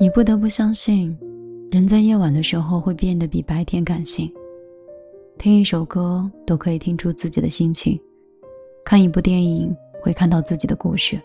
你不得不相信，人在夜晚的时候会变得比白天感性。听一首歌都可以听出自己的心情，看一部电影会看到自己的故事。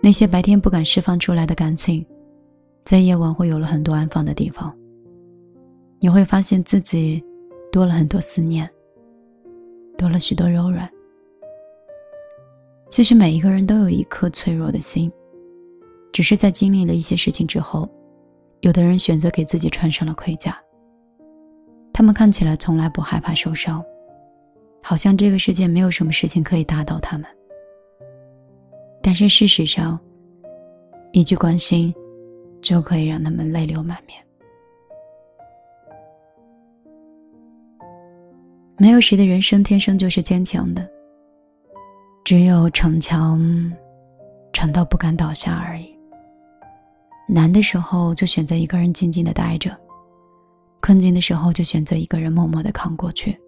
那些白天不敢释放出来的感情，在夜晚会有了很多安放的地方。你会发现自己多了很多思念，多了许多柔软。其实每一个人都有一颗脆弱的心。只是在经历了一些事情之后，有的人选择给自己穿上了盔甲。他们看起来从来不害怕受伤，好像这个世界没有什么事情可以打倒他们。但是事实上，一句关心就可以让他们泪流满面。没有谁的人生天生就是坚强的，只有逞强，强到不敢倒下而已。难的时候就选择一个人静静的待着，困境的时候就选择一个人默默的扛过去。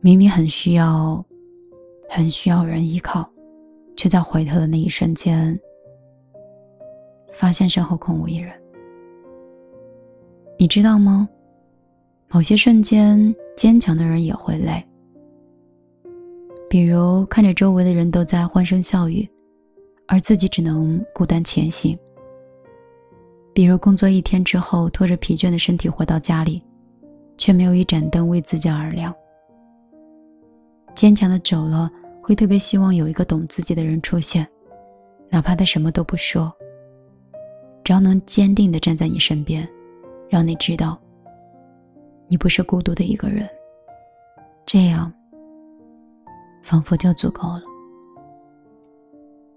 明明很需要，很需要人依靠，却在回头的那一瞬间，发现身后空无一人。你知道吗？某些瞬间，坚强的人也会累。比如看着周围的人都在欢声笑语，而自己只能孤单前行。比如工作一天之后，拖着疲倦的身体回到家里，却没有一盏灯为自己而亮。坚强的久了，会特别希望有一个懂自己的人出现，哪怕他什么都不说，只要能坚定的站在你身边，让你知道，你不是孤独的一个人，这样，仿佛就足够了。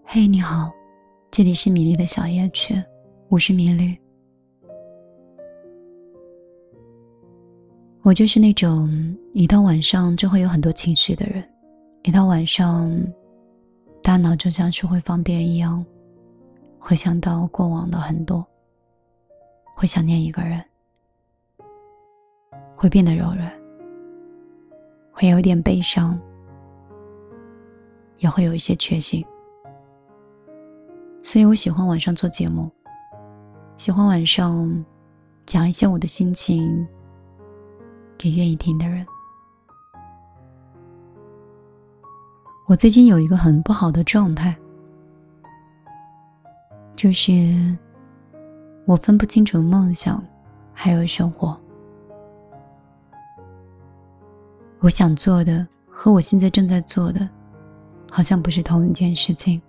嘿，你好，这里是米粒的小夜曲。我是米粒，我就是那种一到晚上就会有很多情绪的人，一到晚上，大脑就像是会放电一样，会想到过往的很多，会想念一个人，会变得柔软，会有一点悲伤，也会有一些确信，所以我喜欢晚上做节目。喜欢晚上讲一些我的心情给愿意听的人。我最近有一个很不好的状态，就是我分不清楚梦想还有生活。我想做的和我现在正在做的，好像不是同一件事情。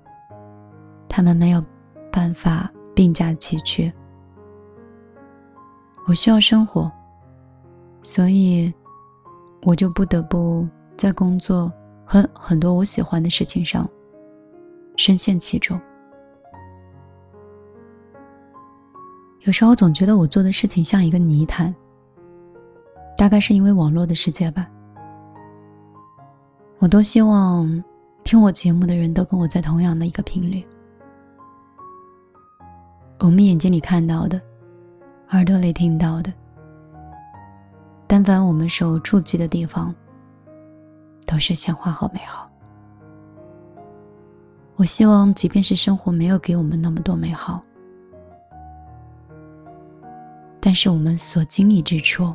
他们没有办法。并驾齐驱。我需要生活，所以我就不得不在工作和很多我喜欢的事情上深陷其中。有时候总觉得我做的事情像一个泥潭，大概是因为网络的世界吧。我多希望听我节目的人都跟我在同样的一个频率。我们眼睛里看到的，耳朵里听到的，但凡我们手触及的地方，都是鲜花和美好。我希望，即便是生活没有给我们那么多美好，但是我们所经历之处，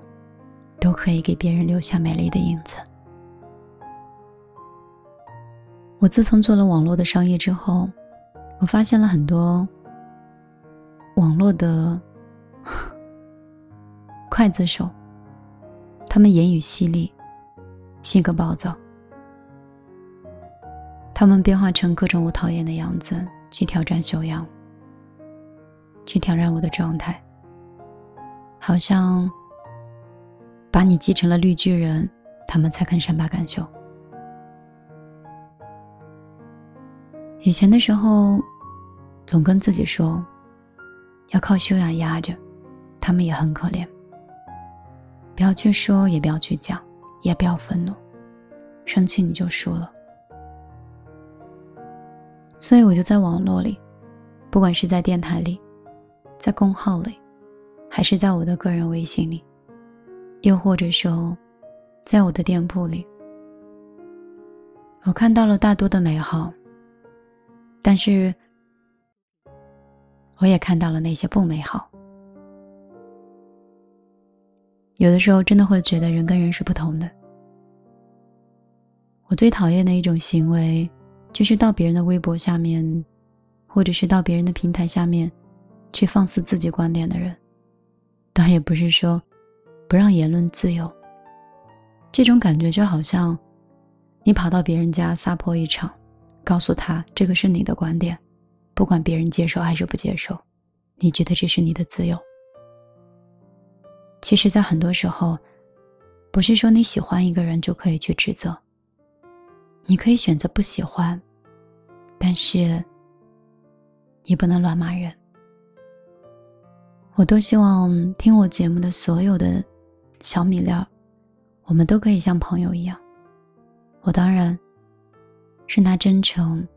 都可以给别人留下美丽的影子。我自从做了网络的商业之后，我发现了很多。网络的刽子手，他们言语犀利，性格暴躁，他们变化成各种我讨厌的样子，去挑战修养，去挑战我的状态，好像把你记成了绿巨人，他们才肯善罢甘休。以前的时候，总跟自己说。要靠修养压着，他们也很可怜。不要去说，也不要去讲，也不要愤怒，生气你就输了。所以我就在网络里，不管是在电台里，在公号里，还是在我的个人微信里，又或者说，在我的店铺里，我看到了大多的美好，但是。我也看到了那些不美好。有的时候真的会觉得人跟人是不同的。我最讨厌的一种行为，就是到别人的微博下面，或者是到别人的平台下面，去放肆自己观点的人。倒也不是说不让言论自由，这种感觉就好像你跑到别人家撒泼一场，告诉他这个是你的观点，不管别人接受还是不接受，你觉得这是你的自由。其实，在很多时候，不是说你喜欢一个人就可以去指责。你可以选择不喜欢，但是你不能乱骂人。我多希望听我节目的所有的小米料，我们都可以像朋友一样。我当然是拿真诚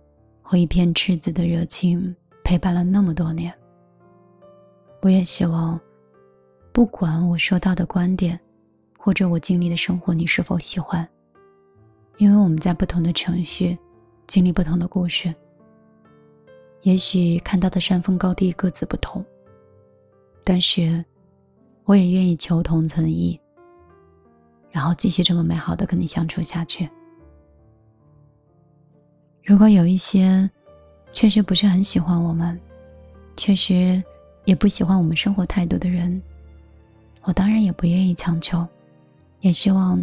和一片赤子的热情陪伴了那么多年。我也希望。不管我说到的观点，或者我经历的生活，你是否喜欢？因为我们在不同的程序，经历不同的故事，也许看到的山峰高低各自不同，但是我也愿意求同存异，然后继续这么美好的跟你相处下去。如果有一些确实不是很喜欢我们，确实也不喜欢我们生活态度的人。我当然也不愿意强求，也希望，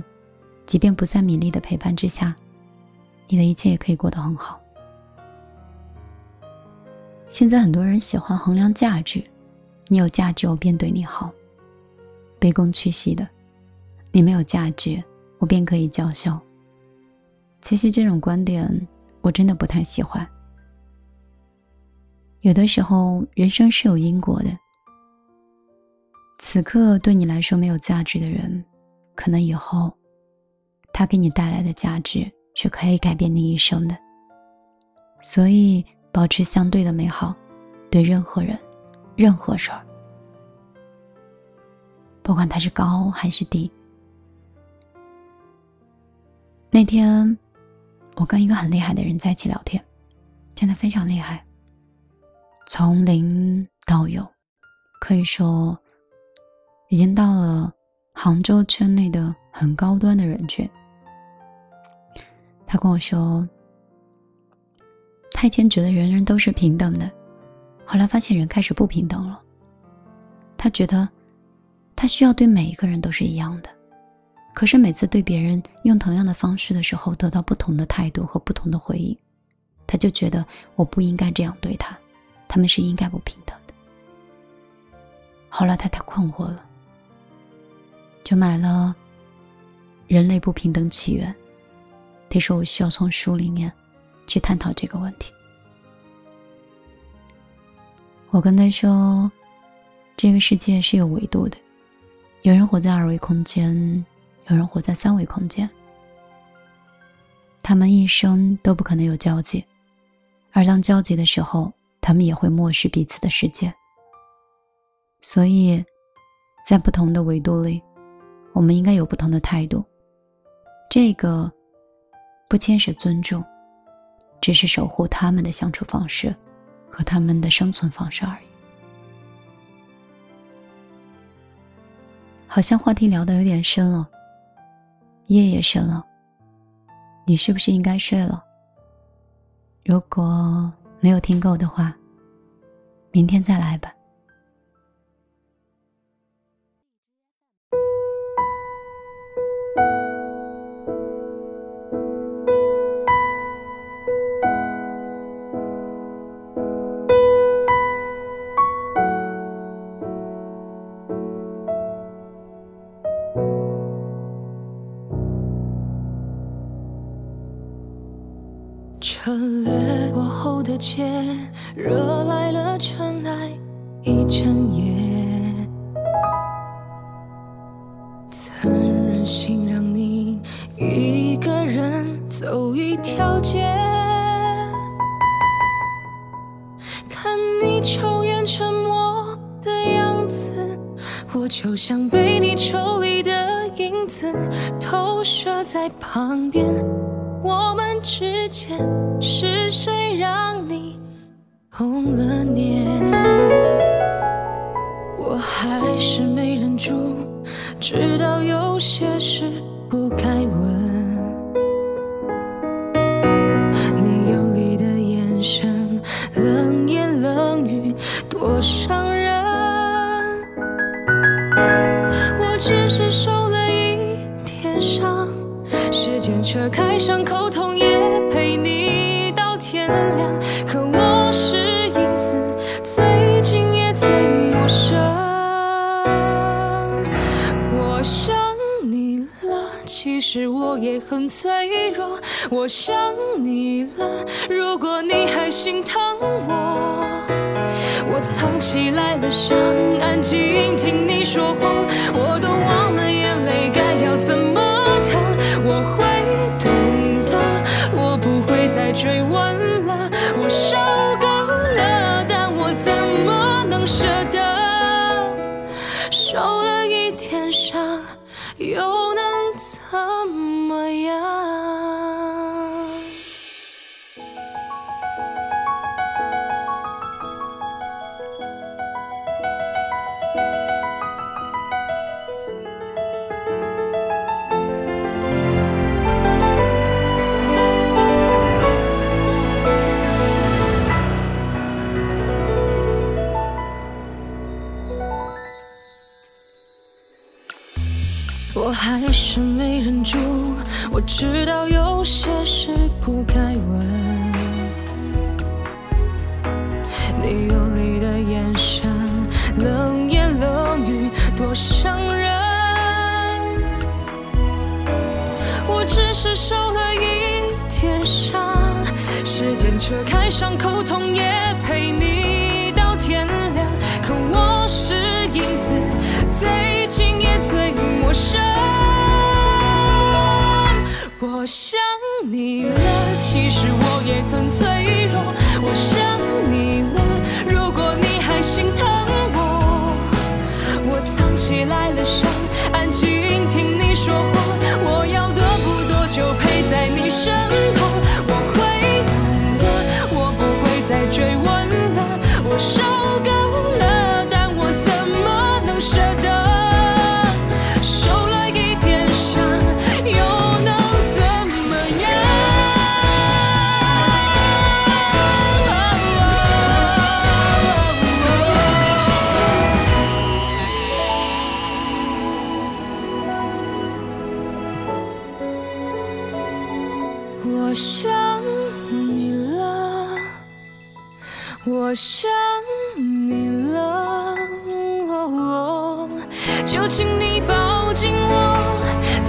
即便不在米粒的陪伴之下，你的一切也可以过得很好。现在很多人喜欢衡量价值，你有价值我便对你好，卑躬屈膝的；你没有价值，我便可以叫嚣。其实这种观点我真的不太喜欢。有的时候，人生是有因果的。此刻对你来说没有价值的人，可能以后，他给你带来的价值是可以改变你一生的。所以，保持相对的美好，对任何人、任何事儿，不管他是高还是低。那天，我跟一个很厉害的人在一起聊天，真的非常厉害，从零到有，可以说。已经到了杭州圈内的很高端的人群。他跟我说，他以前觉得人人都是平等的，后来发现人开始不平等了。他觉得他需要对每一个人都是一样的，可是每次对别人用同样的方式的时候，得到不同的态度和不同的回应，他就觉得我不应该这样对他，他们是应该不平等的。后来他太困惑了。就买了《人类不平等起源》，他说我需要从书里面去探讨这个问题。我跟他说，这个世界是有维度的，有人活在二维空间，有人活在三维空间，他们一生都不可能有交集，而当交集的时候，他们也会漠视彼此的世界。所以，在不同的维度里。我们应该有不同的态度，这个不牵涉尊重，只是守护他们的相处方式和他们的生存方式而已。好像话题聊得有点深了，夜也深了，你是不是应该睡了？如果没有听够的话，明天再来吧。车掠过后的街，惹来了尘埃一整夜。曾任性让你一个人走一条街，看你抽烟沉默的样子，我就像被你抽离的影子，投射在旁边。我们之间是谁让你红了脸？我还是没忍住，知道有些事不该问。我想你了，其实我也很脆弱。我想你了，如果你还心疼我。我藏起来了伤，安静听你说谎，我都忘了眼泪该要怎么淌。我会懂的，我不会再追问了，我受够了，但我怎么能舍得？又还是没忍住，我知道有些事不该问。你游离的眼神，冷言冷语，多伤人。我只是受了一点伤，时间扯开伤口痛，也陌生。我想你了，其实我也很脆弱。我想你了，如果你还心疼我，我藏起来了伤，安静我想你了，哦就请你抱紧我，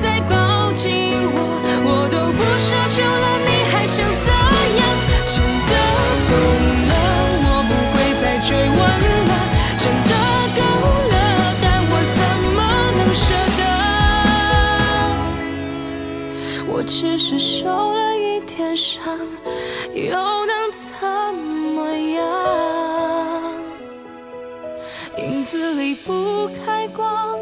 再抱紧我，我都不奢求了，你还想怎样？真的懂了，我不会再追问了，真的够了，但我怎么能舍得？我只是受了一点伤，又子离不开光，